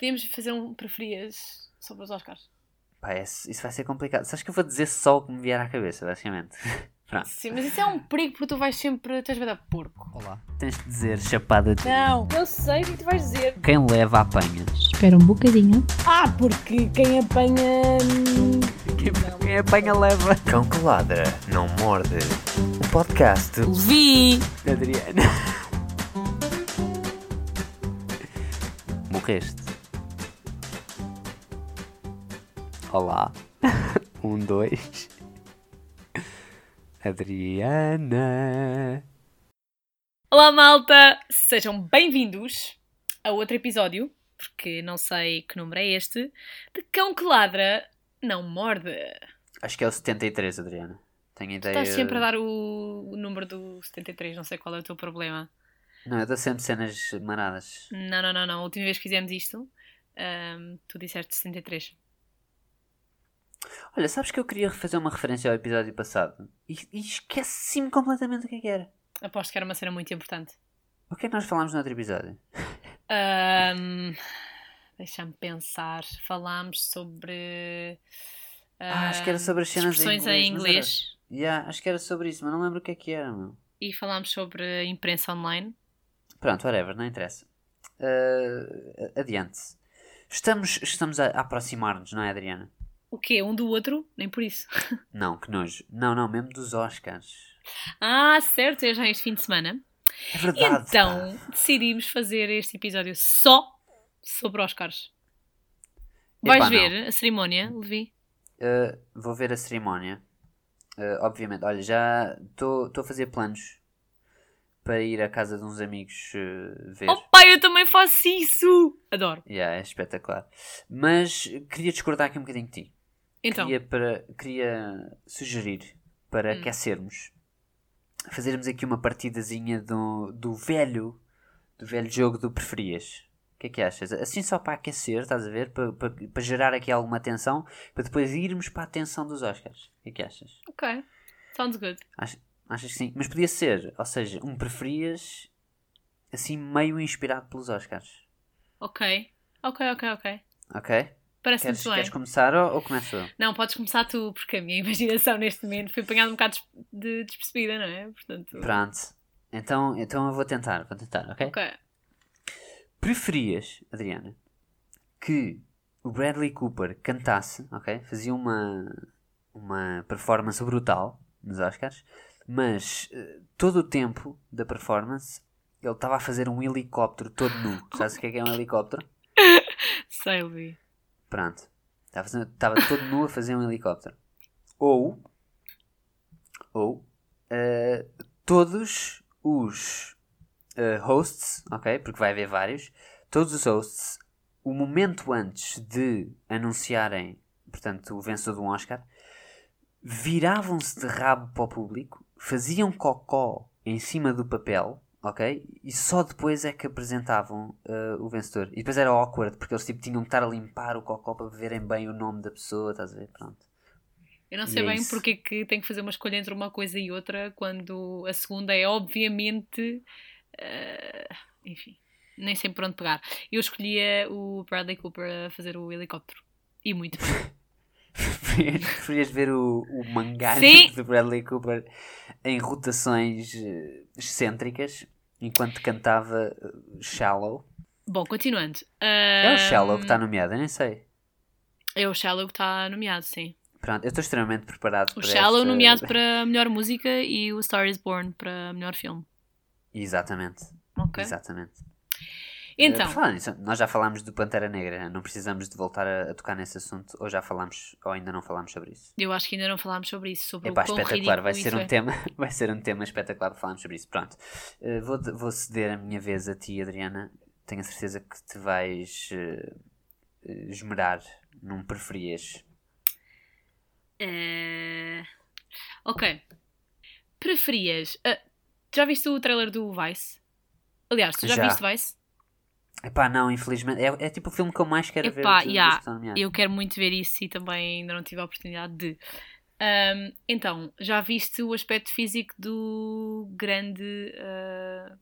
Podíamos fazer um preferias sobre os Oscars. Pá, esse- isso vai ser complicado. Sabes que eu vou dizer só o que me vier à cabeça, basicamente. Pronto. Sim, mas isso é um perigo porque tu vais sempre. Tens medo a porco. Olá. Tens de dizer chapada de. Não, eu sei o que tu vais dizer. Quem leva apanha. Espera um bocadinho. Ah, porque quem apanha. hum, Quem, quem apanha leva. Cão que ladra, não morde. O podcast Vi! Adriana. Morreste. Olá. Um, dois. Adriana. Olá, malta! Sejam bem-vindos a outro episódio, porque não sei que número é este, de Cão que Ladra Não Morde. Acho que é o 73, Adriana. Tenho ideia. Estás sempre a dar o, número do 73, não sei qual é o teu problema. Não, eu dou sempre cenas maradas. Não, não, não, não. A última vez que fizemos isto, tu disseste 73. Olha, sabes que eu queria fazer uma referência ao episódio passado e, e esqueci-me completamente o que é que era. Aposto que era uma cena muito importante. O que é que nós falámos no outro episódio? Ahm, Deixa-me pensar. Falámos sobre. Ah, acho que era sobre as cenas em expressões em inglês, inglês. Yeah, acho que era sobre isso, mas não lembro o que é que era, meu. E falámos sobre a imprensa online. Pronto, whatever, não interessa. Uh, adiante. Estamos, estamos a aproximar-nos, não é, Adriana? O quê? Um do outro? Nem por isso. Não, que nojo. Não, não, mesmo dos Oscars. Ah, certo, é já este fim de semana. É verdade. então, pá. decidimos fazer este episódio só sobre Oscars. Epá, Vais não. ver a cerimónia, Levi? Uh, vou ver a cerimónia. Uh, obviamente, olha, já estou a fazer planos para ir à casa de uns amigos uh, ver. Oh pai, eu também faço isso! Adoro. Yeah, é espetacular. Mas queria discordar aqui um bocadinho de ti. Então, Queria, para, queria sugerir para Hum. aquecermos, fazermos aqui uma partidazinha do, do velho do velho jogo do preferias. O que é que achas? Assim só para aquecer, estás a ver? Para, para, para gerar aqui alguma atenção, para depois irmos para a atenção dos Oscars. O que é que achas? ok. Sounds good. Ach- achas que sim? Mas podia ser, ou seja, um preferias assim meio inspirado pelos Oscars. Ok. Ok, ok, ok. Ok? Parece Queres, muito bem. queres começar ou, ou começo eu? Não, podes começar tu, porque a minha imaginação neste momento foi apanhada um bocado de despercebida, não é? Portanto. Pronto. Então, então eu vou tentar, vou tentar, ok? Ok. Preferias, Adriana, que o Bradley Cooper cantasse, ok? Fazia uma, uma performance brutal nos Oscars, mas eh, todo o tempo da performance ele estava a fazer um helicóptero todo nu. Sabes o que é que é um helicóptero? Sei. Pronto. Estava, estava todo nu a fazer um helicóptero. Ou, ou, eh, todos os eh, hosts, ok? Porque vai haver vários. Todos os hosts, o momento antes de anunciarem, portanto, o vencedor de um Oscar, viravam-se de rabo para o público, faziam cocó em cima do papel, ok? E só depois é que apresentavam eh, o vencedor. E depois era awkward, porque eles tipo, tinham que estar a limpar o cocó para verem bem o nome da pessoa, estás a ver? Pronto. Eu não E sei é bem isso. porque é que tenho que fazer uma escolha entre uma coisa e outra quando a segunda é obviamente. eh, enfim, nem sei por onde pegar. Eu escolhia o Bradley Cooper a fazer o helicóptero. E muito bem. Preferias ver o, o mangá Sim. do Bradley Cooper em rotações eh, excêntricas enquanto cantava eh, Shallow. Bom, continuando. É o Shallow que está nomeado, eu nem sei. É o Shallow que está nomeado, sim. Pronto, eu estou extremamente preparado O para Shallow esta- nomeado para melhor música e o Star is Born para melhor filme. Exatamente, Ok? exatamente. Então, por falar nisso, nós já falámos do Pantera Negra, não precisamos de voltar a, a tocar nesse assunto, ou já falámos, ou ainda não falámos sobre isso. eu acho que ainda não falámos sobre isso. Sobre Epá, o espetacular, vai ser, um é. tema, vai ser um tema espetacular falarmos sobre isso. Pronto, Eh, vou, vou ceder a minha vez a ti, Adriana. Tenho a certeza que te vais eh, esmerar num preferias. Eh, Ok. Preferias. já viste o trailer do Vice? Aliás, tu já, Já. viste Vice? Epá, não, infelizmente, é, é tipo o filme que eu mais quero Epá, ver. de- yeah. Eu quero muito ver isso e também ainda não tive a oportunidade de. Ahm, então, já viste o aspecto físico do grande ah,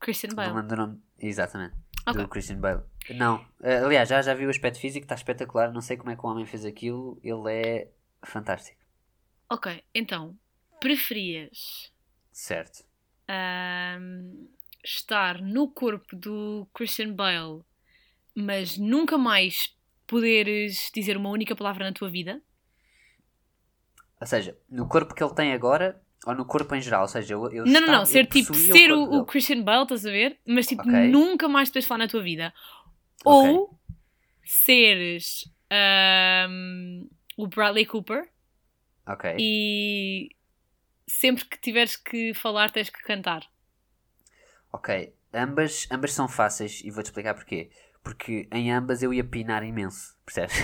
Christian Não Bale? lembro do nome. Exatamente. Ok. do Christian Bale. Não, aliás, já, já vi o aspecto físico, está espetacular. Não sei como é que o homem fez aquilo, ele é fantástico. Ok, então, preferias Certo. ahm, estar no corpo do Christian Bale, mas nunca mais poderes dizer uma única palavra na tua vida? Ou seja, no corpo que ele tem agora ou no corpo em geral? Ou seja, eu, eu não, não, estava- não, eu ser tipo, ser o, o. Christian Bale, estás a ver? Mas tipo, Ok. nunca mais poderes falar na tua vida. Ok. Ou seres ahm, o Bradley Cooper Ok. e sempre que tiveres que falar tens que cantar. Ok. Ambas, ambas são fáceis e vou-te explicar porquê. Porque em ambas eu ia pinar imenso, percebes?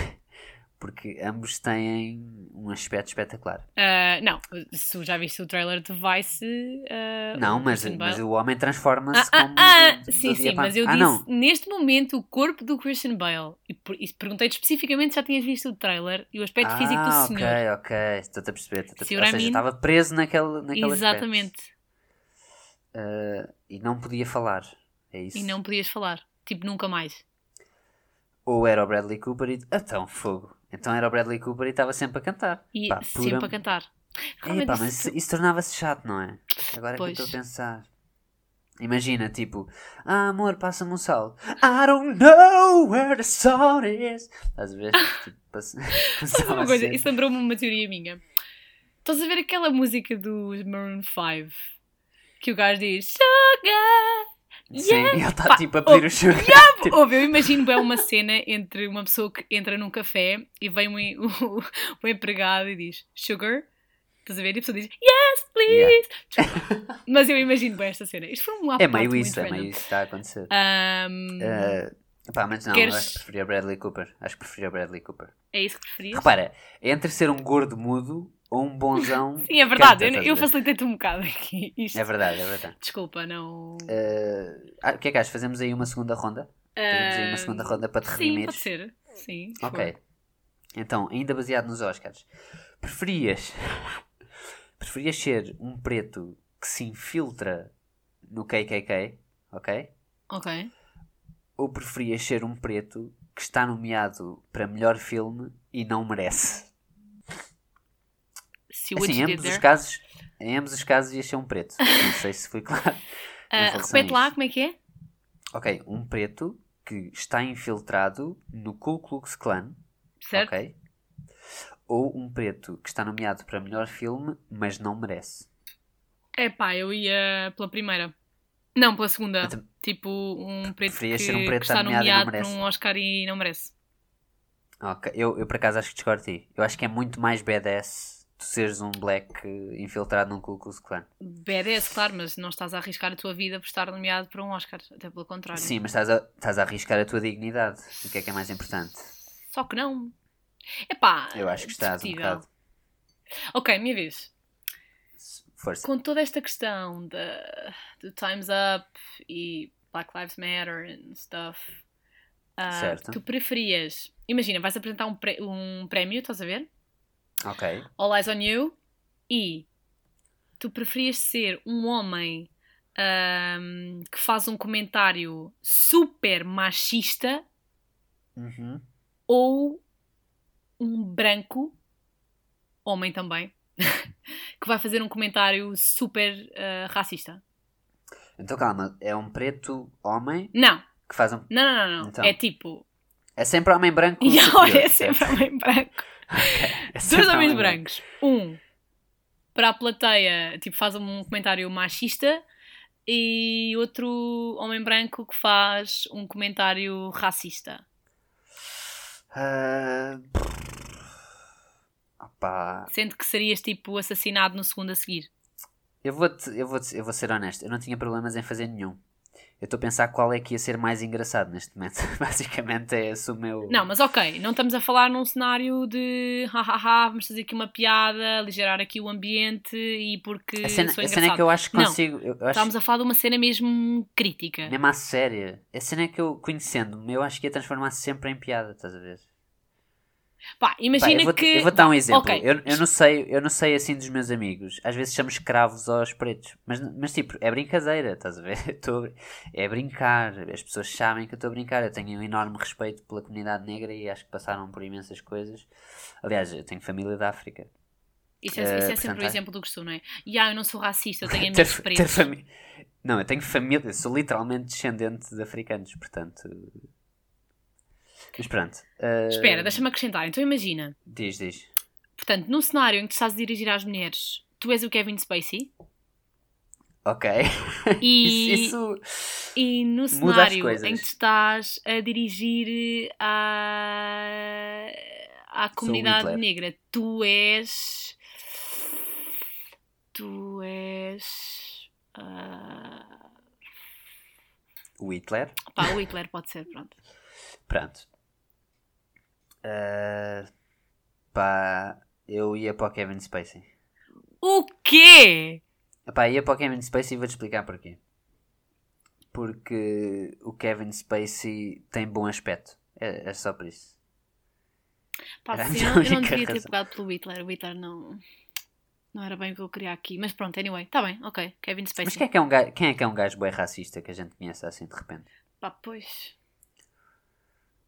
Porque ambos têm um aspecto espetacular. Ah, não, se já viste o trailer de Vice. ah, Não, mas, mas o homem transforma-se Ah, ah, como. ah, do- do sim, sim, mas eu noite. disse Ah, não. neste momento o corpo do Christian Bale. E, e perguntei-te especificamente se já tinhas visto o trailer e o aspecto físico do ah, senhor. ok, ok. Estou-te a perceber. estou-te a perceber. Ou seja, estava preso naquele, naquele Exatamente. aspecto. Ah, e não podia falar. É isso. E não podias falar. Tipo, nunca mais. Ou era o Bradley Cooper e. Então, fogo. Então era o Bradley Cooper e estava sempre a cantar. E Pá, sempre pura- a cantar. Realmente mas isso- isso, tornava-se chato, não é? Agora é que eu estou a pensar. Imagina, tipo, ah, amor, passa-me um sal. I don't know where the salt is. Estás a ver? Tipo, passa- uma coisa? Isso lembrou-me uma teoria minha. Estás a ver aquela música dos Maroon 5? Que o gajo diz Sugar! Sim, Yeah! e ele está tipo a pedir o sugar. Tipo, Ouve, eu imagino bem uma cena entre uma pessoa que entra num café e vem um, o, o empregado e diz Sugar? Estás a ver? E a pessoa diz Yes, please! Desculpa. Mas eu imagino bem esta cena. Isto foi um é meio isso, é meio isso que está a acontecer. Um, Ah, pá, mas não, Queres- acho que preferia Bradley Cooper. Acho que preferia Bradley Cooper. é isso que preferias? Repara, é entre ser um gordo mudo ou um bonzão. Sim, é verdade. canta, eu eu facilitei-te um bocado aqui. Isto. É verdade, é verdade. Desculpa, não. Ah, ah, o que é que achas? Fazemos aí uma segunda ronda? Fazemos aí uma segunda ronda para te Sim, redimir. pode ser. Sim. Ok. Então, ainda baseado nos Oscars. Preferias. Preferias ser um preto que se infiltra no KKK, ok? Ok. Ou preferias ser um preto que está nomeado para melhor filme e não merece? Se o Assim, em ambos os casos, em ambos os casos ias ser um preto. Não sei se foi claro. a repete lá como é que é? Ok, um preto que está infiltrado no Ku Klux Klan, Certo? ok? Ou um preto que está nomeado para melhor filme, mas não merece. É pá, eu ia pela primeira. Não, pela segunda. Tam- Tipo, um preto que, ser um preto que está nomeado para um Oscar e não merece. Ok, eu, eu por acaso acho que discordo de ti. Eu acho que é muito mais badass tu seres um black infiltrado num Ku Klux Klan. BDS, claro, mas não estás a arriscar a tua vida por estar nomeado para um Oscar. Até pelo contrário. Sim, mas estás a, estás a arriscar a tua dignidade. O que é que é mais importante? Só que não. Epá, Eu acho que estás um discutível. bocado. Ok, minha vez. Força. Com toda esta questão da, do Time's Up e Black Lives Matter and stuff, Certo. tu preferias. Imagina, vais apresentar um, pré- um prémio, estás a ver? Ok. All Eyes on You e tu preferias ser um homem ahm, que faz um comentário super machista Uhum. ou um branco, homem também, que vai fazer um comentário super ah, racista? Então calma, é um preto homem Não, que faz um. não, não, não. não. Então. É tipo. É sempre homem branco. Olha, é sempre homem branco. É Dois homens brancos. Um para a plateia, tipo, faz um comentário machista e outro homem branco que faz um comentário racista. Ah, opá, Sendo que serias tipo assassinado no segundo a seguir. eu vou, eu, vou eu vou ser honesto, eu não tinha problemas em fazer nenhum. Eu estou a pensar qual é que ia ser mais engraçado neste momento. Basicamente é esse o meu. Não, mas ok, não estamos a falar num cenário de hahaha, vamos fazer aqui uma piada, aligerar aqui o ambiente e porque a cena, a cena é que eu acho que Não, consigo. Eu acho Estamos a falar de uma cena mesmo crítica. mesmo à séria. A cena é que eu, conhecendo-me, eu acho que ia transformar-se sempre em piada, estás a ver? Pá, Pá, imagina eu vou, que. eu vou dar um exemplo. ok. Eu, eu não sei, eu não sei assim dos meus amigos. Às vezes chamo escravos aos pretos. Mas, mas tipo, é brincadeira, estás a ver? Tô é brincar. As pessoas sabem que eu estou a brincar. Eu tenho um enorme respeito pela comunidade negra e acho que passaram por imensas coisas. Aliás, eu tenho família da África. Isso é, Eh, isso é portanto, sempre o há- exemplo do costume, não é? E ah, eu não sou racista, eu tenho amigos ter pretos. Não, eu tenho família. Sou literalmente descendente de africanos, portanto. Mas pronto. eh, Espera, deixa-me acrescentar. Então imagina, Diz, diz. portanto, num cenário em que tu estás a dirigir às mulheres, tu és o Kevin Spacey Ok. e, isso, isso- e no cenário em que tu estás a dirigir à, à comunidade negra, tu és. Tu és. ah, O Hitler. pá, o Hitler pode ser, pronto. Pronto. Eh, pá, eu ia para o Kevin Spacey. O quê? Pá, ia para o Kevin Spacey e vou-te explicar porquê. Porque o Kevin Spacey tem bom aspecto. É, é só por isso. Pá, Era sim, eu, não- eu não devia ter pegado pelo Hitler. O Hitler não. Não era bem o que eu queria aqui. Mas pronto, anyway. Tá bem, ok. Kevin Spacey. Mas quem é que é um gajo, quem é, que é um gajo bem racista que a gente conhece assim de repente? Pá, pois.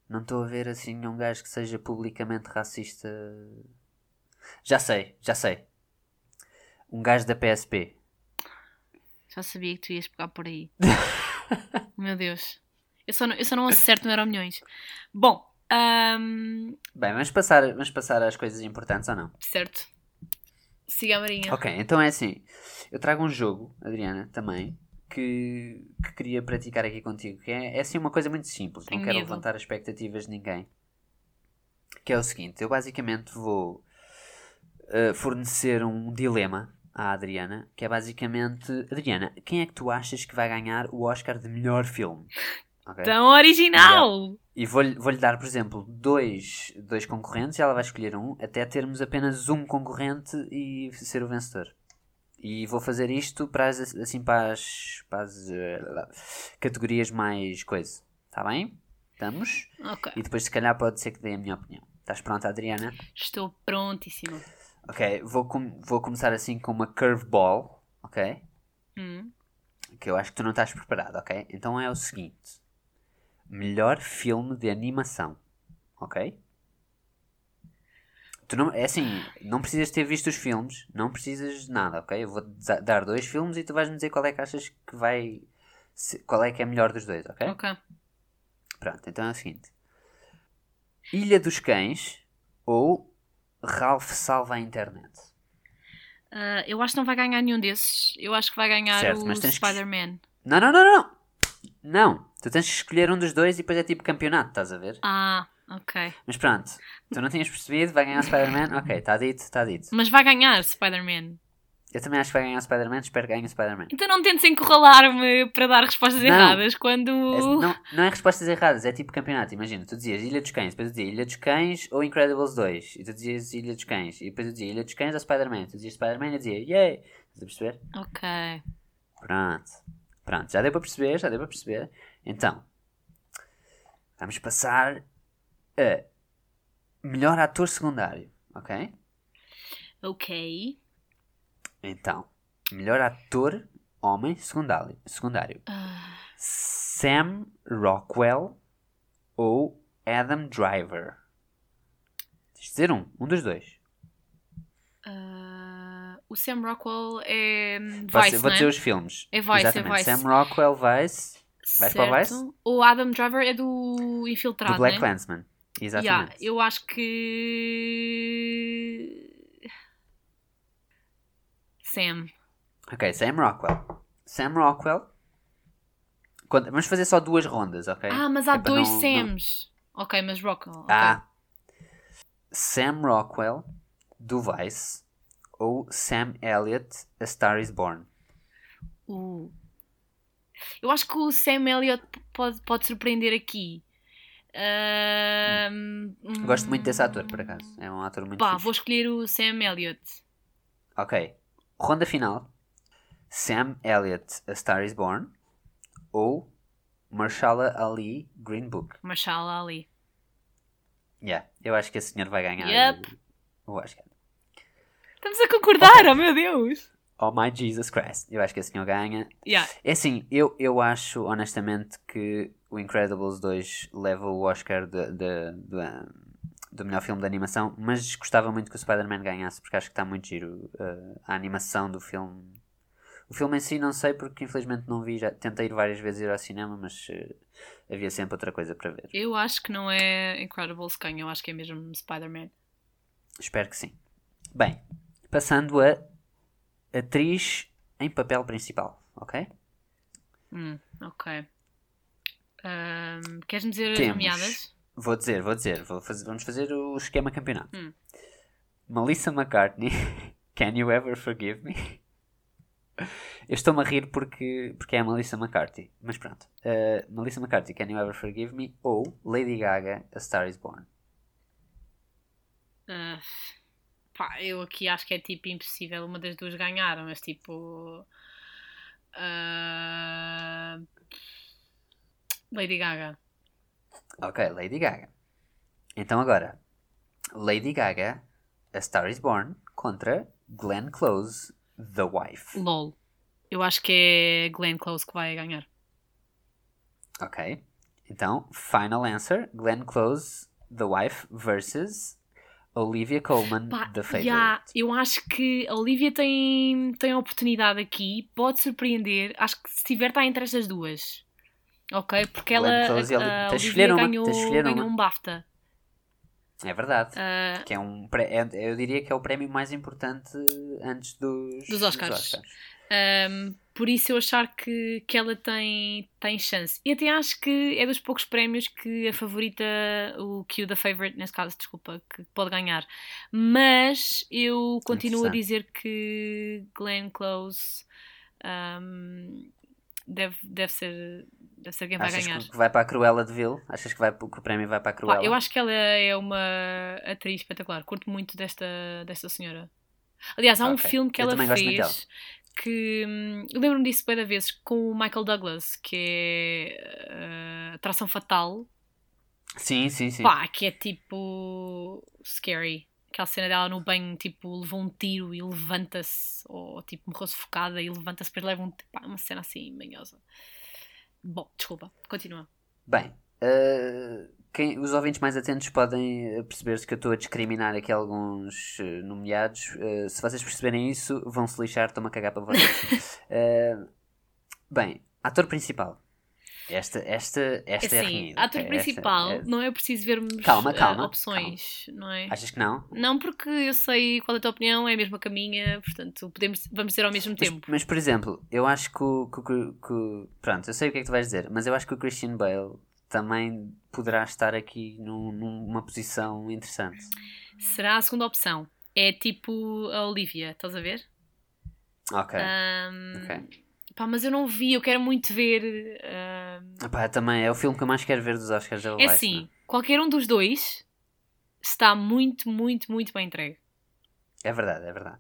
Não estou a ver assim um gajo que seja publicamente racista. Já sei, já sei. Um gajo da PSP. Já sabia que tu ias pegar por aí. Meu Deus. Eu só não, eu só não acerto no Euro Milhões. Bom, ahm, Bem, vamos passar, vamos passar às coisas importantes ou não? certo. Siga a Marinha. Ok, então é assim. Eu trago um jogo, Adriana, também, que, que queria praticar aqui contigo. Que é, é assim uma coisa muito simples. Não quero medo. levantar expectativas de ninguém. Que é o seguinte: eu basicamente vou uh, fornecer um dilema à Adriana, que é basicamente: Adriana, quem é que tu achas que vai ganhar o Oscar de melhor filme? Ok? Tão original! E vou-lhe vou-lhe dar, por exemplo, dois, dois concorrentes e ela vai escolher um, até termos apenas um concorrente e ser o vencedor. E vou fazer isto para as, assim, para as, para as eh, categorias mais coisa. Está bem? Estamos? Ok. E depois, se calhar, pode ser que dê a minha opinião. Estás pronta, Adriana? Estou prontíssima. Ok, vou, com- vou começar assim com uma curveball, ok? Hum. Que eu acho que tu não estás preparado, ok? Então é o seguinte: melhor filme de animação, ok? Tu não, é assim, não precisas ter visto os filmes, não precisas de nada, ok? Eu vou dar dois filmes e tu vais-me dizer qual é que achas que vai. Qual é que é melhor dos dois, ok? Ok. Pronto, então é o seguinte: Ilha dos Cães ou Ralph Salva a Internet? Ah, eu acho que não vai ganhar nenhum desses. Eu acho que vai ganhar Certo, o que- Spider-Man. Não, não, não, não! Não! Não! Tu tens que escolher um dos dois e depois é tipo campeonato, estás a ver? Ah, ok. Mas pronto, tu não tinhas percebido, vai ganhar o Spider-Man? Ok, está dito, está dito. Mas vai ganhar Spider-Man. Eu também acho que vai ganhar o Spider-Man, espero que ganhe o Spider-Man. Então não tentes encurralar-me para dar respostas Não. erradas quando. É- não, não é respostas erradas, é tipo campeonato. Imagina, tu dizias Ilha dos Cães, depois eu dizia Ilha dos Cães ou Incredibles 2, e tu dizias Ilha dos Cães, e depois eu dizia Ilha dos Cães ou Spider-Man, tu dizias Spider-Man e eu dizia Yay! Estás a perceber? Ok. Pronto. Pronto, já deu para perceber, já deu para perceber. Então, vamos passar a melhor ator secundário, ok? Ok. Então, melhor ator homem secundário. secundário. Ah, Sam Rockwell ou Adam Driver? Tens de dizer um, um dos dois. ah, o Sam Rockwell é hum, Vou, Vice, vou não dizer é? os filmes. É Vice, é Exatamente. Vice. Sam Rockwell, Vice, para o Certo. Vice? O Adam Driver é do Infiltrado, do Black né? Clansman. Exatamente. Yeah, eu acho que. Sam. Ok, Sam Rockwell. Sam Rockwell. Quando- Vamos fazer só duas rondas, ok? Ah, mas há É dois não- não- Sams. Ok, mas Rockwell. ok. Ah. Sam Rockwell, do Vice, ou Sam Elliott, A Star is Born. Uh. Eu acho que o Sam Elliott pode, pode surpreender aqui. Ahm, Gosto muito desse ator, hum, por acaso. É um ator muito Pá, fixe. vou escolher o Sam Elliott. Ok. Ronda final. Sam Elliott, A Star is Born, ou Marshala Ali, Green Book. Marshall Ali. Yeah, eu acho que esse senhor vai ganhar Yep. o, Oscar. Estamos a concordar, oh meu Deus! Oh my Jesus Christ. Eu acho que esse senhor ganha. Yeah. É assim, eu, eu acho honestamente que o Incredibles 2 leva o Oscar de, de- de- do melhor filme de animação, mas gostava muito que o Spider-Man ganhasse porque acho que está muito giro uh, a animação do filme. O filme em si não sei porque infelizmente não vi, já tentei ir várias vezes ir ao cinema, mas uh, havia sempre outra coisa para ver. Eu acho que não é Incredibles que ganha, eu acho que é mesmo Spider-Man. Espero que sim. Bem, passando a atriz em papel principal, ok? Hum, ok. Queres-me dizer as Temos. nomeadas? Vou dizer, vou dizer, vou fazer- vamos fazer o esquema campeonato. Hum. Melissa McCartney, Can You Ever Forgive Me? Eu estou-me a rir porque, porque é a Melissa McCarthy, mas pronto. Uh, Melissa McCarthy, Can You Ever Forgive Me? Ou Lady Gaga, A Star Is Born. Ah, pá, eu aqui acho que é tipo impossível uma das duas ganhar, mas tipo. ah, Lady Gaga. Ok, Lady Gaga. Então agora, Lady Gaga, A Star Is Born contra Glenn Close, The Wife. LOL. Eu acho que é Glenn Close que vai ganhar. Ok. Então, final answer: Glenn Close, The Wife versus Olivia Colman, Pá, The Favorite. yeah, eu acho que a Olivia tem, tem a oportunidade aqui, pode surpreender. Acho que se tiver, está entre estas duas. Ok? Porque ela Glenn Close e a, a de Olivia ganhou, ganhou um BAFTA. É verdade. Ah, Que é um, é- eu diria que é o prémio mais importante antes dos, Dos Oscars. Um, por isso eu achar que, que ela tem, tem chance. E até acho que é dos poucos prémios que a favorita, o Q da Favorite, nesse caso, desculpa, que pode ganhar. Mas eu continuo a dizer que Glenn Close um, deve, deve, ser, deve ser quem vai Achas ganhar. que vai para a Cruella de Vil? Achas que, vai, que o prémio vai para a Pá, Cruella? eu acho que ela é uma atriz espetacular. Curto muito desta, desta senhora. Aliás, há um Ok. filme que Eu ela fez que hum, eu lembro-me disso bem da vez com o Michael Douglas, que é uh, Atração Fatal. Sim, sim, sim. Pá, que é tipo scary. Aquela cena dela no banho, tipo, levou um tiro e levanta-se, ou tipo, morreu sufocada e levanta-se, depois leva um. Pá, uma cena assim manhosa. Bom, desculpa, continua. Bem, eh, quem- os ouvintes mais atentos podem eh, perceber-se que eu estou a discriminar aqui alguns eh, nomeados. Eh, se vocês perceberem isso, vão se lixar, estou-me a cagar para vocês. Bem, ator principal. Esta, esta, esta é, assim, renhida, ator? Esta principal, é- não é preciso vermos Calma, uh, calma, opções, não é? Achas que não? Não, porque eu sei qual é a tua opinião, é a mesma que a minha, portanto, podemos, vamos dizer ao mesmo Mas, tempo. mas, por exemplo, eu acho que o, que, que Pronto, eu sei o que é que tu vais dizer, mas eu acho que o Christian Bale também poderá estar aqui num- numa posição interessante. Será a segunda opção. É tipo a Olivia, estás a ver? Ok. Ahm, ok. Pá, mas eu não vi, eu quero muito ver. Epá, também é o filme que eu mais quero ver dos Oscars da É assim, não qualquer um dos dois está muito, muito, muito bem entregue. é? Verdade, é verdade.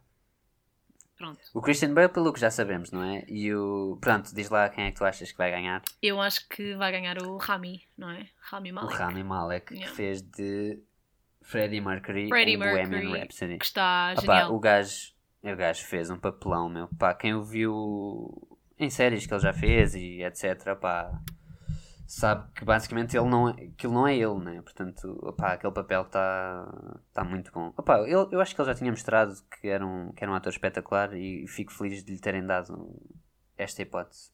Pronto. O Christian Bale, pelo que já sabemos, não é? E o. Pronto, diz lá quem é que tu achas que vai ganhar. Eu acho que vai ganhar o Rami, não é? Rami O Malek. Rami Malek, Yeah. que fez de Freddie Mercury Freddie Bohemian Mercury, Rhapsody. Que está genial. o gajo, o gajo fez um papelão, meu. Pá, quem o viu em séries que ele já fez e etc, pá, sabe que basicamente ele não, é- aquilo não é ele, né? Portanto, opá, aquele papel está tá muito bom. Opá, eu, eu acho que ele já tinha mostrado que era, um, que era um ator espetacular e fico feliz de lhe terem dado esta hipótese.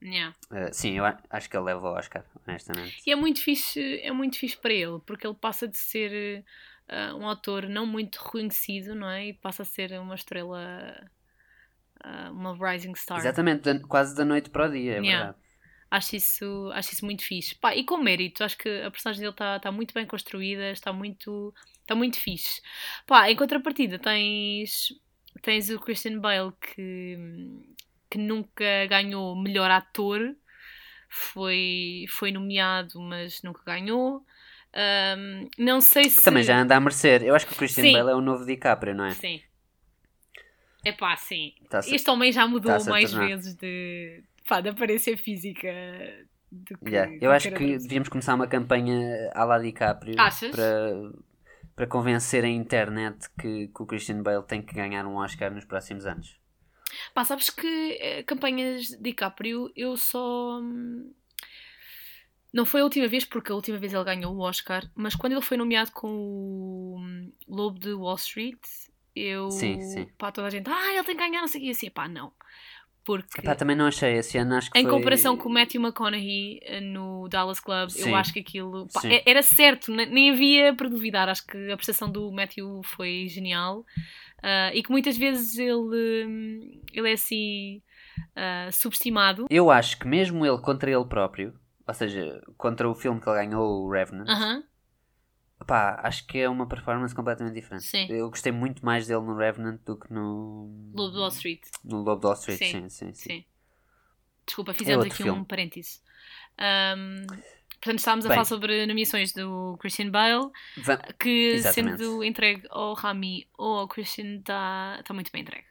Yeah. Uh, sim, eu acho que ele leva o Oscar, honestamente. E é muito fixe, é muito fixe para ele, porque ele passa de ser ah, um autor não muito reconhecido, não é? E passa a ser uma estrela, ah, uma rising star. Exatamente, da- quase da noite para o dia, é Yeah. verdade. Acho isso, acho isso muito fixe. Pá, e com mérito, acho que a personagem dele está tá muito bem construída, está muito, está muito fixe. Pá, em contrapartida, tens, tens o Christian Bale que, que nunca ganhou melhor ator, foi, foi nomeado, mas nunca ganhou. Ahm, não sei se. Também já anda a merecer. Eu acho que o Christian Sim. Bale é o novo DiCaprio, não é? Sim. É pá, sim. Tá-se- Este homem já mudou a mais tornar. vezes de, pá, de aparência física. do que Yeah, Eu acho que devíamos começar uma campanha à la DiCaprio Achas? para, para convencer a internet que, que o Christian Bale tem que ganhar um Oscar nos próximos anos. Pá, sabes que eh, campanhas de DiCaprio eu só. hum, Não foi a última vez, porque a última vez ele ganhou o Oscar, mas quando ele foi nomeado com o hum, Lobo de Wall Street, eu. Sim, sim. Pá, toda a gente, ah, ele tem que ganhar, não sei o assim, pá, não. Porque. Epá, também não achei esse ano, acho que Em foi... comparação com o Matthew McConaughey eh, no Dallas Club, Sim. eu acho que aquilo pá, era certo, ne- nem havia para duvidar. Acho que a prestação do Matthew foi genial Ah, e que muitas vezes ele, hum, ele é assim ah, subestimado. Eu acho que mesmo ele contra ele próprio, ou seja, contra o filme que ele ganhou, o Revenant, Aham, epá, acho que é uma performance completamente diferente. Sim. Eu gostei muito mais dele no Revenant do que no... Lobo de Wall Street. No Lobo de Wall Street, Sim, sim, sim. sim. Sim. Desculpa, fizemos outro aqui filme. um parêntese. Ahm, portanto, estávamos a Bem. falar sobre nomeações do Christian Bale, Va- que Exatamente. sendo entregue ao Rami ou ao Christian está tá muito bem entregue.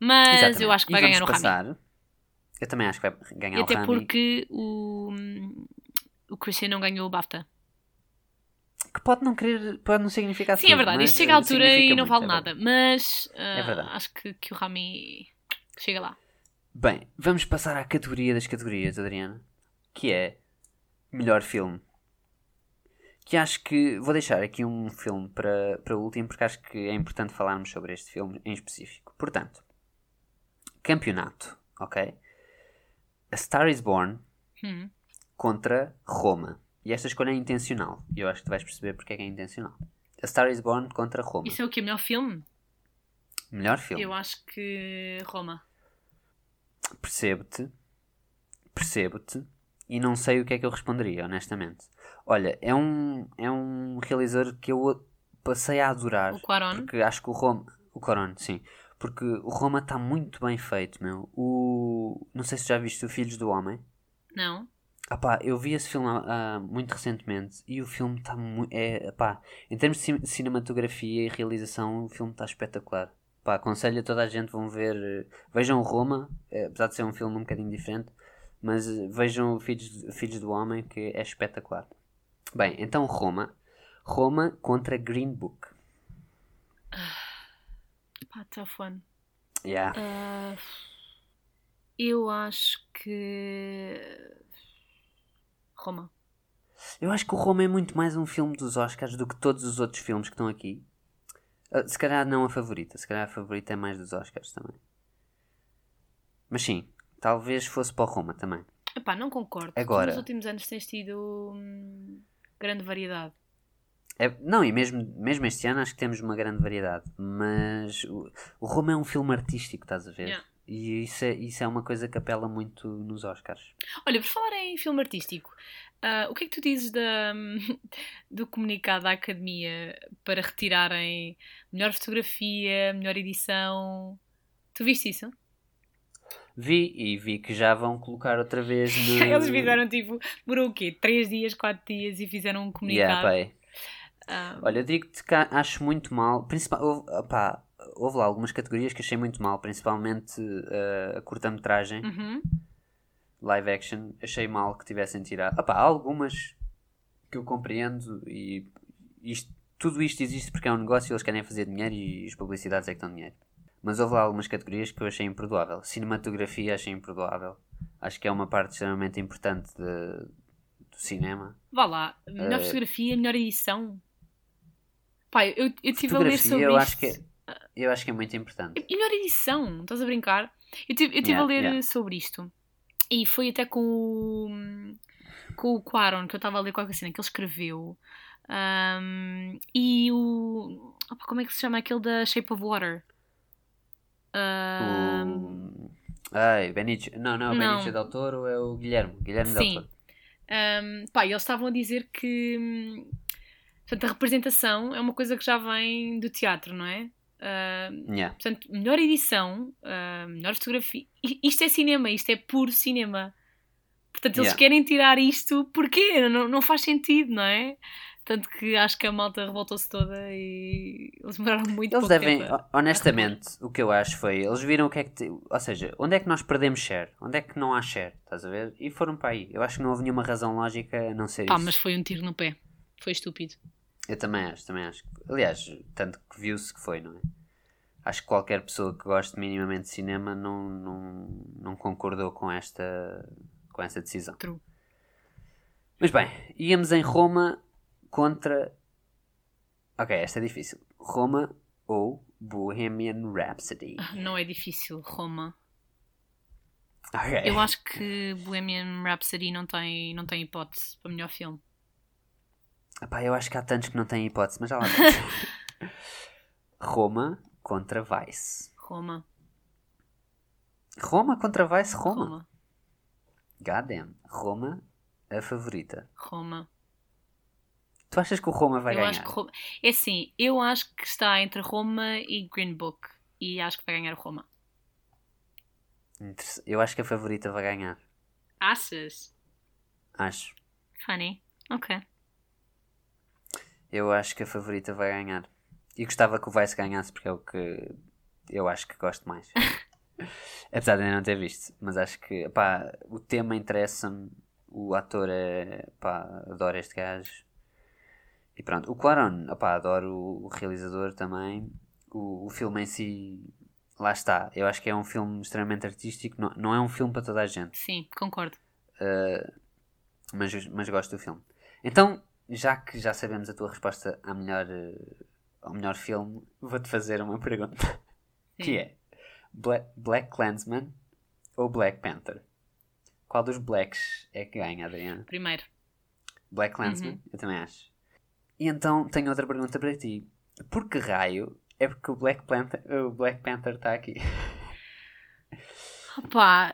Mas Exatamente. eu acho que vai ganhar o Rami. passar. Eu também acho que vai ganhar E o até Rami. porque o, o Christian não ganhou o BAFTA. Que pode não querer, pode não significar Sim, é tudo, verdade. mas, Isto chega à eh, altura e não muito, vale é nada. verdade. Mas ah, É verdade. acho que, que o Rami chega lá. Bem, vamos passar à categoria das categorias, Adriana, que é melhor filme. Que acho que vou deixar aqui um filme para, para o último, porque acho que é importante falarmos sobre este filme em específico. Portanto, campeonato, ok? A Star is Born Hum. contra Roma. E esta escolha é intencional. E eu acho que tu vais perceber porque é que é intencional. A Star is Born contra Roma. Isso é o que? Melhor filme? Melhor filme. Eu acho que Roma. Percebo-te, percebo-te, e não sei o que é que eu responderia, honestamente. Olha, é um, é um realizador que eu passei a adorar. O Quaron. Porque acho que o Roma. O Coron, sim. Porque o Roma está muito bem feito, meu. O. Não sei se já viste o Filhos do Homem. Não? Ah pá, eu vi esse filme ah, muito recentemente e o filme está muito. É, pá, em termos de cin- cinematografia e realização, o filme está espetacular. Pá, aconselho a toda a gente, vão ver. eh, Vejam Roma, eh, apesar de ser um filme um bocadinho diferente, mas eh, vejam Filhos, Filhos do Homem, que é espetacular. Bem, então Roma. Roma contra Green Book. Pá, tough one. Yeah. Ah, eu acho que. Roma. Eu acho que o Roma é muito mais um filme dos Oscars do que todos os outros filmes que estão aqui. Ah, se calhar não a favorita, se calhar a favorita é mais dos Oscars também. Mas sim, talvez fosse para o Roma também. Epá, não concordo. Agora- nos últimos anos tens tido hum, grande variedade. É- não, e mesmo, mesmo este ano acho que temos uma grande variedade. Mas o, o Roma é um filme artístico, estás a ver? Yeah. E isso é, isso é uma coisa que apela muito nos Oscars. Olha, por falar em filme artístico, ah, o que é que tu dizes da, do comunicado da Academia para retirarem melhor fotografia, melhor edição? Tu viste isso? Vi e vi que já vão colocar outra vez no. Eles fizeram tipo, demorou o quê? Três dias, quatro dias e fizeram um comunicado. Yeah, é. Ah, Olha, eu digo-te que acho muito mal. Principal, houve, opá, houve lá algumas categorias que achei muito mal, principalmente eh, a curta-metragem, uhum. live action. Achei mal que tivessem tirado. Opá, há algumas que eu compreendo e isto- tudo isto existe porque é um negócio e eles querem fazer dinheiro e as publicidades é que dão dinheiro. Mas houve lá algumas categorias que eu achei imperdoável. Cinematografia achei imperdoável. Acho que é uma parte extremamente importante de- do cinema. Vá lá, melhor Eh, fotografia, melhor edição. Pá, eu, eu estive a ler sobre eu isto. acho que é, eu acho que é muito importante. E melhor edição, estás a brincar? Eu estive Yeah, a ler yeah. sobre isto. E foi até com o, com o Quaron, que eu estava a ler qualquer cena que ele escreveu. Ahm, e o. opa, como é que se chama aquele da Shape of Water? Ahm, O... Ai, Benicio. Não, não, o. Benicio del Toro é o Guilherme. Guilherme del Sim. Toro. ahm, pá, eles estavam a dizer que hum, portanto, a representação é uma coisa que já vem do teatro, não é? Ahm, Yeah. Portanto, melhor edição, ah, melhor fotografia. Isto é cinema, isto é puro cinema. Portanto, eles Yeah. querem tirar isto porque não, não faz sentido, não é? Tanto que acho que a malta revoltou-se toda e eles demoraram muito Eles devem, tempo. honestamente, o que eu acho foi, eles viram o que é que, te- ou seja, onde é que nós perdemos share? Onde é que não há share? Estás a ver? E foram para aí. Eu acho que não houve nenhuma razão lógica a não ser Pá, isso. mas foi um tiro no pé. Foi estúpido. Eu também acho, também acho. Aliás, tanto que viu-se que foi, não é? Acho que qualquer pessoa que goste minimamente de cinema não, não, não concordou com esta, com essa decisão. True. Mas bem, íamos em Roma contra. Ok, esta é difícil. Roma ou Bohemian Rhapsody. Não é difícil, Roma. Ok. Eu acho que Bohemian Rhapsody não tem, não tem hipótese para melhor filme. Epá, eu acho que há tantos que não têm hipótese, mas já lá vamos. Roma contra Vice. Roma. Roma contra Vice, Roma. Roma. Goddamn. Roma, a favorita. Roma. Tu achas que o Roma vai eu ganhar? acho que Roma. É assim, eu acho que está entre Roma e Green Book. E acho que vai ganhar o Roma. Eu acho que a favorita vai ganhar. Achas? Acho. Funny. Ok. Eu acho que a favorita vai ganhar. E gostava que o Vice ganhasse porque é o que eu acho que gosto mais. Apesar de ainda não ter visto. Mas acho que pá, o tema interessa-me. O ator é. pá, adoro este gajo. E pronto. O Quaron, opá, adoro o realizador também. O, o filme em si. Lá está. Eu acho que é um filme extremamente artístico. Não, não é um filme para toda a gente. Sim, concordo. mas, mas gosto do filme. Então, já que já sabemos a tua resposta à melhor, eh, ao melhor filme, vou-te fazer uma pergunta. Que Sim. é, Black, Black Clansman ou Black Panther? Qual dos Blacks é que ganha, Adriana? Primeiro. Black Clansman? Uhum. Eu também acho. E então, tenho outra pergunta para ti. Por que raio é porque o Black Panther o Black Panther está aqui? Opá,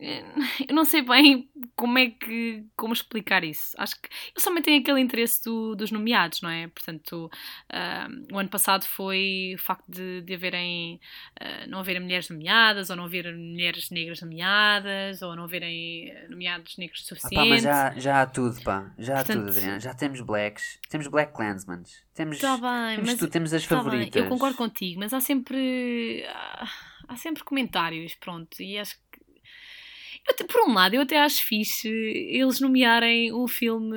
eu não sei bem como é que. como explicar isso. Acho que eu somente tenho aquele interesse do- dos nomeados, não é? Portanto, ah, o ano passado foi o facto de, de haverem. ah, não haverem mulheres nomeadas, ou não haver mulheres negras nomeadas, ou não haverem eh, nomeados negros Ah, suficientes. pá, mas já, já há tudo, pá. Já há Portanto- tudo, Adriana. Já temos Blacks. Temos Black Clansmans. Temos, Tá bem, temos mas. Temos as tá bem, favoritas. eu concordo contigo, mas há sempre há, há sempre comentários, pronto, e acho que eu por um lado eu até acho fixe eles nomearem um filme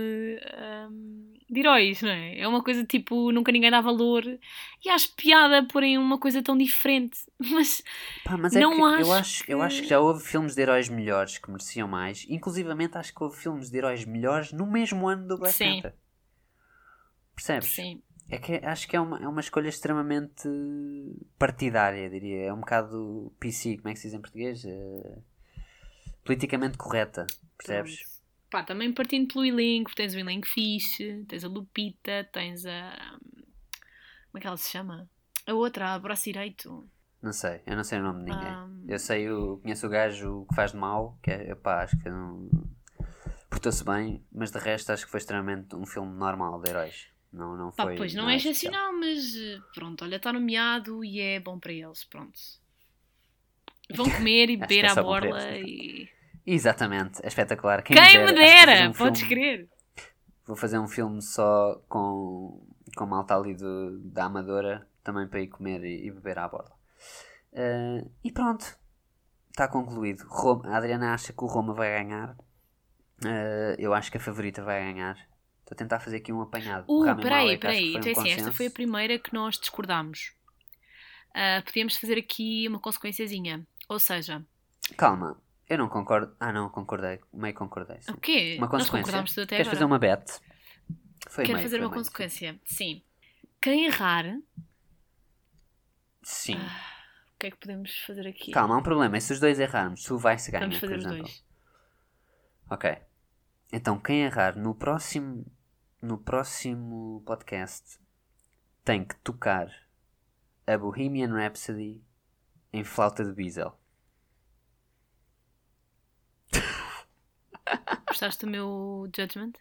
hum, de heróis, não é? É uma coisa tipo nunca ninguém dá valor e acho piada porem uma coisa tão diferente, mas Pá, mas é Não que eu acho acho, eu acho que que- já houve filmes de heróis melhores que mereciam mais. Inclusivamente acho que houve filmes de heróis melhores no mesmo ano do Black Sim. Panther. Percebes? sim, É que acho que é uma, é uma escolha extremamente partidária, diria. É um bocado PC, como é que se diz em português? Eh, politicamente correta. Percebes? pronto. Pá, também partindo pelo elenco, tens um elenco fixe, tens a Lupita, tens a. Como é que ela se chama? A outra, a braço direito. Não sei, eu não sei o nome de ninguém. Ahm. Eu sei, o, conheço o gajo que faz de mal, que é, pá, acho que não. Portou-se bem, mas de resto acho que foi extremamente um filme normal de heróis. Não, não Pá, foi. pois não nada é excepcional, mas eh, pronto, olha, está nomeado e é bom para eles, pronto. Vão comer e beber é à borla e. Exatamente, é espetacular. Quem, Quem me dera, um Podes filme- crer! Vou fazer um filme só com, com malta ali do, da Amadora, também para ir comer e, e beber à borda. Eh, e pronto, está concluído. Roma- a Adriana acha que o Roma vai ganhar. Eh, eu acho que a favorita vai ganhar. Estou a tentar fazer aqui um apanhado. O Uh, peraí, peraí. foi um Então, assim, esta foi a primeira que nós discordámos. Ah, podíamos fazer aqui uma consequenciazinha. Ou seja, Calma, eu não concordo. Ah, não, concordei. Meio concordei. sim. o quê? Uma Nós consequência. concordámos tudo até Queres agora. fazer uma bet? Foi Quero meio, fazer uma meio, consequência. Sim. Quem errar, o Sim. que é que podemos fazer aqui? Calma, há um problema. E se os dois errarmos, tu vai se ganha, Vamos fazer por exemplo. dois. Ok. Então, quem errar no próximo, no próximo podcast tem que tocar a Bohemian Rhapsody em flauta de Beazle. Gostaste do meu judgment?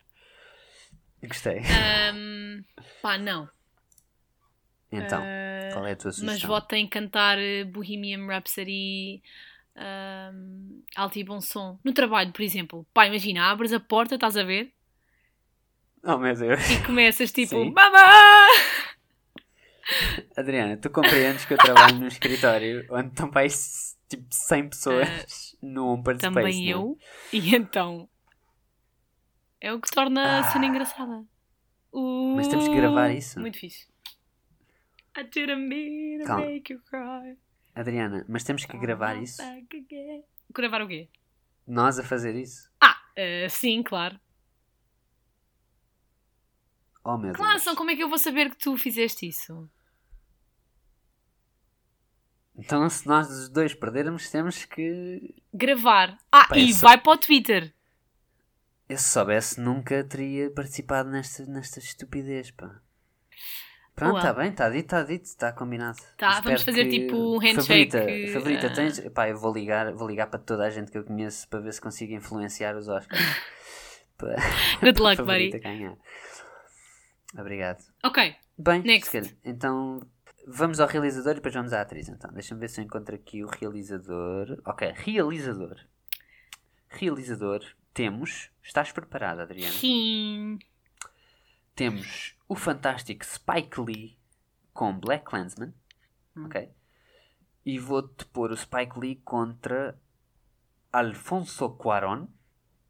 Gostei. Ahm, pá, não. Então, Ah, qual é a tua sugestão? Mas votem cantar eh, Bohemian Rhapsody ahm, alto e bom som. No trabalho, por exemplo. Pá, imagina, abres a porta, estás a ver? Oh meu Deus. e começas tipo, Sim. Adriana, tu compreendes que eu trabalho num escritório onde estão para aí tipo 100 pessoas no Open Space, Ah, Também não é? eu. E então. É o que torna a cena Ah. engraçada. Mas temos que gravar Uh, isso. Muito fixe. I didn't mean to Calma. make you cry. Adriana, mas temos que gravar isso? Gravar o quê? Nós a fazer isso? Ah, eh, sim, claro. Oh meu Claro, Deus. são como é que eu vou saber que tu fizeste isso? Então se nós os dois perdermos, temos que. Gravar. Ah, Pá, e vai para o Twitter. Eu se soubesse nunca teria participado nesta, nesta estupidez, pá. Pronto, está bem, está dito, está dito, está combinado. Tá, Espero vamos fazer que- tipo um handshake, Favorita, favorita ah. tens. Pá, eu vou ligar, vou ligar para toda a gente que eu conheço para ver se consigo influenciar os Oscars. para Good luck, buddy. ganhar. Obrigado. Ok. Bem, Next. então vamos ao realizador e depois vamos à atriz. Então, deixa-me ver se eu encontro aqui o realizador. Ok, realizador. Realizador, temos. Estás preparada, Adriana? Sim. Temos o fantástico Spike Lee com Black Clansman. Hum. Ok. E vou-te pôr o Spike Lee contra Alfonso Cuarón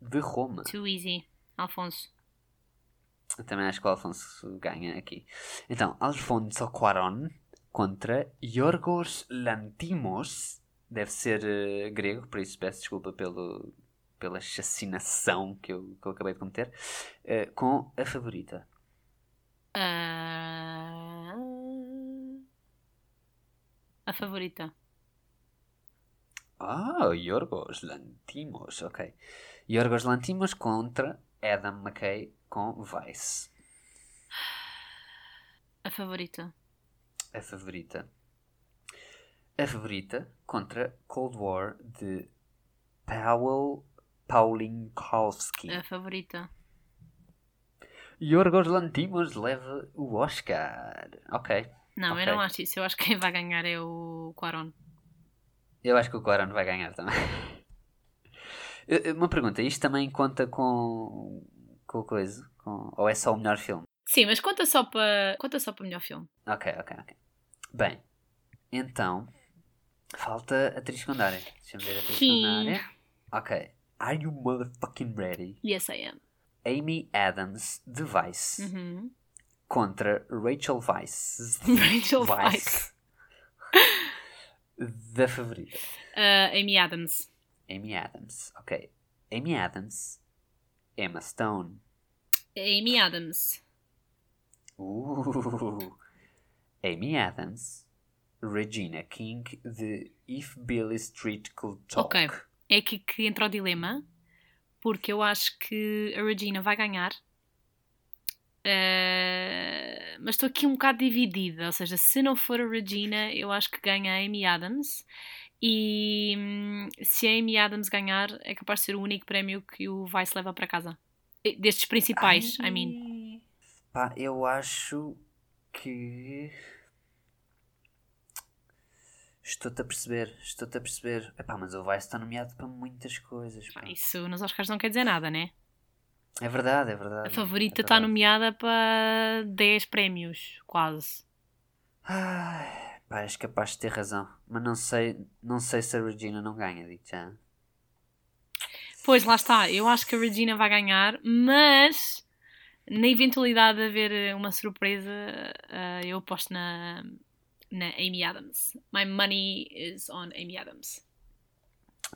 de Roma. Too easy. Alfonso. Eu também acho que o Alfonso ganha aqui. Então, Alfonso Cuarón contra Yorgos Lantimos. Deve ser eh, grego, por isso peço desculpa pelo, pela chacinação que eu, que eu acabei de cometer. eh, com a favorita. Ah, A favorita. Ah, Yorgos Lantimos, ok. Yorgos Lantimos contra Adam McKay com Vice. A favorita. A favorita. A favorita contra Cold War de Powell Paulinkowski. A favorita. Yorgos Lantimos leva o Oscar. Ok. Não, Ok. eu não acho isso. Eu acho que quem vai ganhar é o Quaron. Eu acho que o Quaron vai ganhar também. Uma pergunta, isto também conta com, com o coisa? Com, ou é só o melhor filme? Sim, mas conta só para conta só para melhor filme. Ok, ok, ok. Bem, então falta atriz secundária. Deixa-me ver a atriz Sim. secundária. Ok. Are you motherfucking ready? Yes, I am. Amy Adams de Vice Uhum. contra Rachel Weisz. Rachel Weisz. da favorita. Uh, Amy Adams. Amy Adams. Ok. Amy Adams. Emma Stone. Amy Adams. Uh. Amy Adams. Regina King de If Billy Street Could Talk. Ok. É aqui que entra o dilema, porque eu acho que a Regina vai ganhar. Uh, mas estou aqui um bocado dividida, ou seja, se não for a Regina, eu acho que ganha a Amy Adams. E hum, se a Amy Adams ganhar, é capaz de ser o único prémio que o Vice leva para casa. Eh, Destes principais, I mean. Pá, eu acho que. Estou-te a perceber, estou-te a perceber. Epá, mas o Vice está nomeado para muitas coisas. pá. Isso nos Oscars não quer dizer nada, né? É verdade, é verdade. A favorita é está nomeada para 10 prémios, quase. Ai, pá, és capaz de ter razão. Mas não sei, não sei se a Regina não ganha, digo já. Pois, lá está. Eu acho que a Regina vai ganhar, mas na eventualidade de haver eh, uma surpresa, eh, eu aposto na, na Amy Adams. My money is on Amy Adams.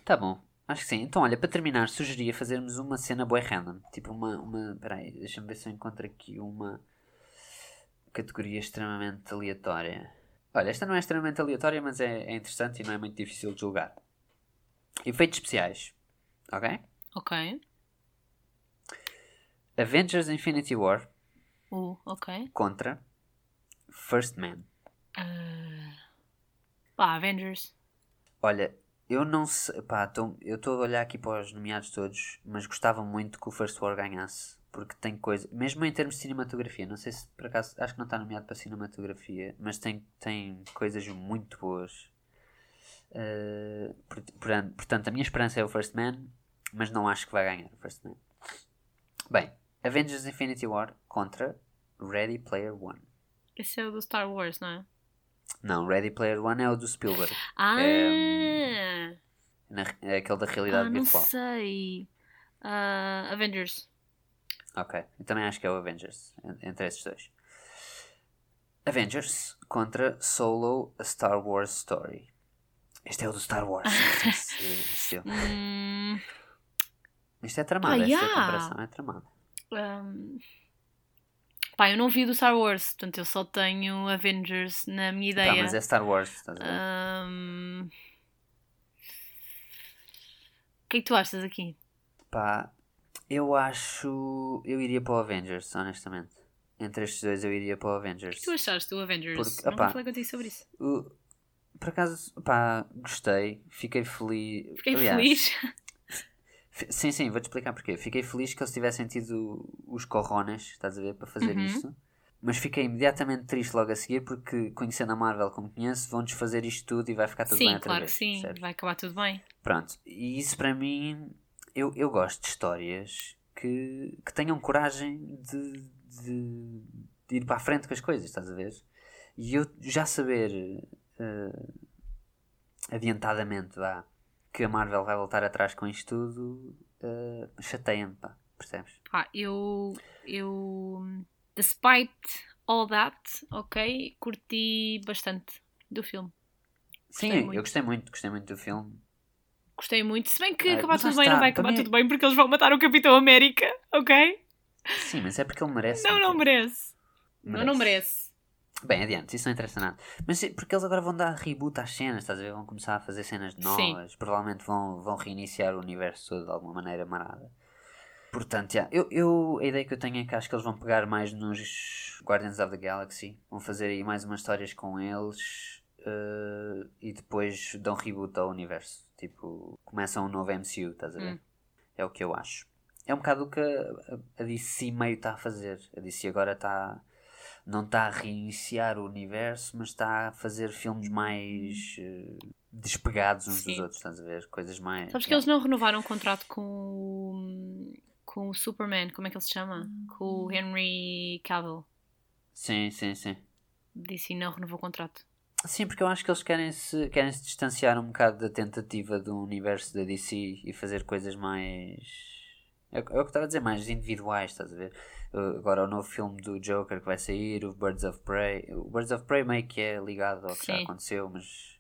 Tá bom, acho que sim. Então, olha, para terminar, sugeria fazermos uma cena bué random. Tipo uma. uma peraí, deixa-me ver se eu encontro aqui uma categoria extremamente aleatória. Olha, esta não é extremamente aleatória, mas é, é interessante e não é muito difícil de julgar. Efeitos especiais. Ok? Ok. Avengers Infinity War Uh, contra First Man. Uh, pá, Avengers. Olha, eu não sei. Pá, tô- eu estou a olhar aqui para os nomeados todos, mas gostava muito que o First War ganhasse. Porque tem coisa. Mesmo em termos de cinematografia, não sei se por acaso. Acho que não está nomeado para cinematografia, mas tem, tem coisas muito boas. Uh, por- por- portanto, a minha esperança é o First Man, mas não acho que vai ganhar o First Man. Bem, Avengers Infinity War contra Ready Player One. Esse é o do Star Wars, não é? Não, Ready Player One é o do Spielberg. Ah! É, Na, é aquele da ah, realidade não virtual. sei. Ah, Avengers. Ok, eu também acho que é o Avengers, en- entre esses dois. Avengers contra Solo A Star Wars Story. Este é o do Star Wars. não Hum, Isto é tramado, Ah, esta yeah. comparação é tramada. Hum, Pá, eu não vi do Star Wars, portanto eu só tenho Avengers na minha Tá, ideia. mas é Star Wars, estás a ver? Hum, O que é que tu achas aqui? Pá, eu acho. Eu iria para o Avengers, honestamente. Entre estes dois, eu iria para o O Avengers. que tu achaste do Avengers? Porque, não opá, falei contigo sobre isso. O- Por acaso, pá, gostei, fiquei feliz. Fiquei Aliás, feliz. Sim, sim, vou-te explicar porquê. Fiquei feliz que eles tivessem tido os corrones, estás a ver, para fazer Uhum. isto. Mas fiquei imediatamente triste logo a seguir porque, conhecendo a Marvel como conheço, vão desfazer isto tudo e vai ficar tudo bem sim, outra claro vez. que sim. percebes? Vai acabar tudo bem. Pronto, e isso para mim, eu, eu gosto de histórias que, que tenham coragem de, de, de ir para a frente com as coisas, estás a ver? E eu já saber eh, adiantadamente vá, que a Marvel vai voltar atrás com isto tudo, eh, chateia-me, pá, percebes? Pá, eu. Eu. Despite all that, ok, curti bastante do filme. Sim, Gostei eu muito. gostei muito, gostei muito do filme. Gostei muito. Se bem que Ah, acabar tudo bem, está, não vai acabar tudo bem porque eles vão matar o Capitão América, ok? Sim, mas é porque ele merece. Não, não quê? merece. Não, não merece. Bem, adiante, isso não interessa nada. Mas porque eles agora vão dar reboot às cenas, estás a ver? Vão começar a fazer cenas Sim. novas. Provavelmente vão, vão reiniciar o universo todo de alguma maneira marada. Portanto, já, eu, eu, a ideia que eu tenho é que acho que eles vão pegar mais nos Guardians of the Galaxy. Vão fazer aí mais umas histórias com eles. eh, e depois dão reboot ao universo. Tipo, começam um novo MCU, estás a ver? Hum. É o que eu acho. É um bocado o que a, a DC meio está a fazer. A DC agora está não está a reiniciar o universo, mas está a fazer filmes mais eh, despegados uns dos Sim. outros, estás a ver? Coisas mais. Sabes que eles não renovaram o contrato com o, com o Superman, como é que ele se chama? Com o Henry Cavill. Sim, sim, sim. Disse não renovou o contrato. Sim, porque eu acho que eles querem se, querem se distanciar um bocado da tentativa do universo da DC e fazer coisas mais. É, o- é o que estava a dizer, mais individuais, estás a ver? Uh, Agora o novo filme do Joker que vai sair, o Birds of Prey. O Birds of Prey meio que é ligado ao que já Sim. aconteceu, mas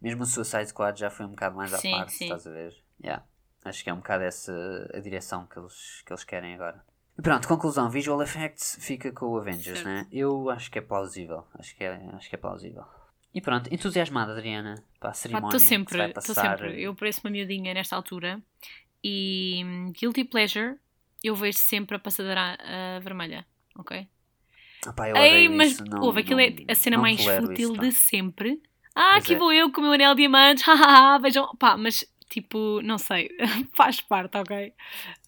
mesmo o Suicide Squad já foi um bocado mais à Sim, parte, sim. estás a ver? Yeah. Acho que é um bocado essa a direção que eles, que eles querem agora. E pronto, conclusão, Visual Effects fica com o Avengers, Certo. né? Eu acho que é plausível. Acho que é, acho que é plausível. E pronto, entusiasmada, Adriana, para a cerimónia Estou sempre, vai estou passar. sempre. Eu pareço uma miudinha nesta altura e hum, Guilty Pleasure eu vejo sempre a passadeira ah, vermelha, ok? Ah, pá, eu Ei, mas isso, não, houve aquilo é não- a cena mais fútil isso, pá. de sempre. Ah, Pois aqui é. vou eu com o meu anel de diamantes, vejam, pá, mas tipo, não sei, faz parte, ok?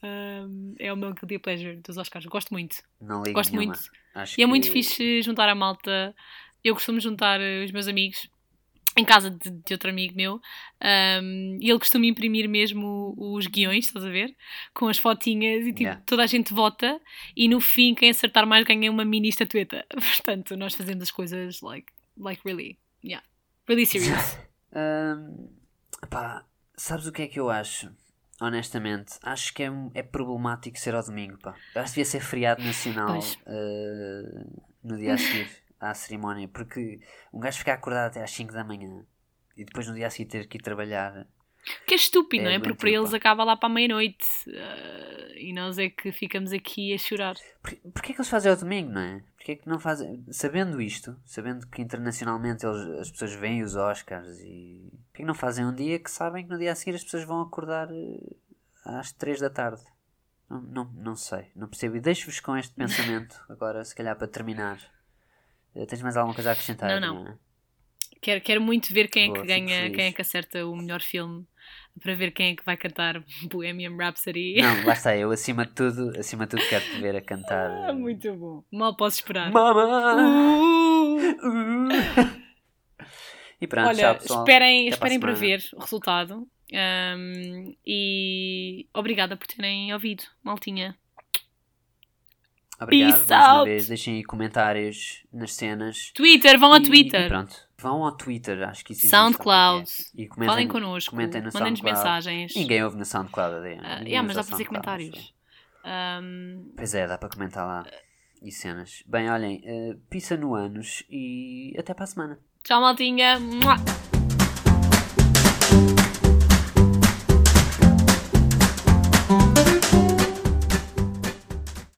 Hum, é o meu Guilty Pleasure dos Oscars, gosto muito. Não ligo Gosto nenhuma. muito. Acho E é que- muito fixe juntar a malta. Eu costumo juntar eh, os meus amigos em casa de, de outro amigo meu um, e ele costuma imprimir mesmo os guiões, estás a ver? Com as fotinhas e tipo, Yeah. toda a gente vota e no fim quem acertar mais ganha uma mini estatueta. Portanto, nós fazemos as coisas like, like really, yeah, really serious. Ahm, pá, sabes o que é que eu acho? Honestamente, acho que é, é problemático ser ao domingo, pá. Eu acho que devia ser feriado nacional ah, no dia a seguir à cerimónia, porque um gajo ficar acordado até às 5 da manhã e depois no dia a seguir ter que ir trabalhar. Que é estúpido, É não é? Porque para eles acaba lá para a meia-noite uh, e nós é que ficamos aqui a chorar. Por, porquê que eles fazem ao domingo, não é? Porquê que não fazem. Sabendo isto, sabendo que internacionalmente eles- as pessoas veem os Oscars e. Porquê que não fazem um dia que sabem que no dia a seguir as pessoas vão acordar eh, às 3 da tarde? Não, não, não sei, não percebo. E deixo-vos com este pensamento, agora, se calhar para terminar. Eh, Tens mais alguma coisa a acrescentar? Não, não. Quero, quero muito ver quem é Boa, que fico ganha, quem é que acerta o melhor filme para ver quem é que vai cantar Bohemian Rhapsody. Não, lá está, eu acima de tudo, acima de tudo quero te ver a cantar. Ah, muito bom. Mal posso esperar. Mama! Uh! E pronto, Olha, tchau, pessoal. esperem, Até para esperem para semana. ver o resultado. Um, e obrigada por terem ouvido, maltinha. Obrigado Peace mais uma out. vez. Deixem aí comentários nas cenas. Twitter, vão ao E- Twitter. E pronto. Vão ao Twitter, acho que isso existe, SoundCloud. é. E comentem, Falem connosco. Comentem no Mandem-nos mensagens. Ninguém ouve no SoundCloud. Ninguém yeah, mas dá para fazer comentários. Ahm, Pois é, dá para comentar lá. E cenas. Bem, olhem, uh, pizza no anos e até para a semana. tchau, maltinha. Mua.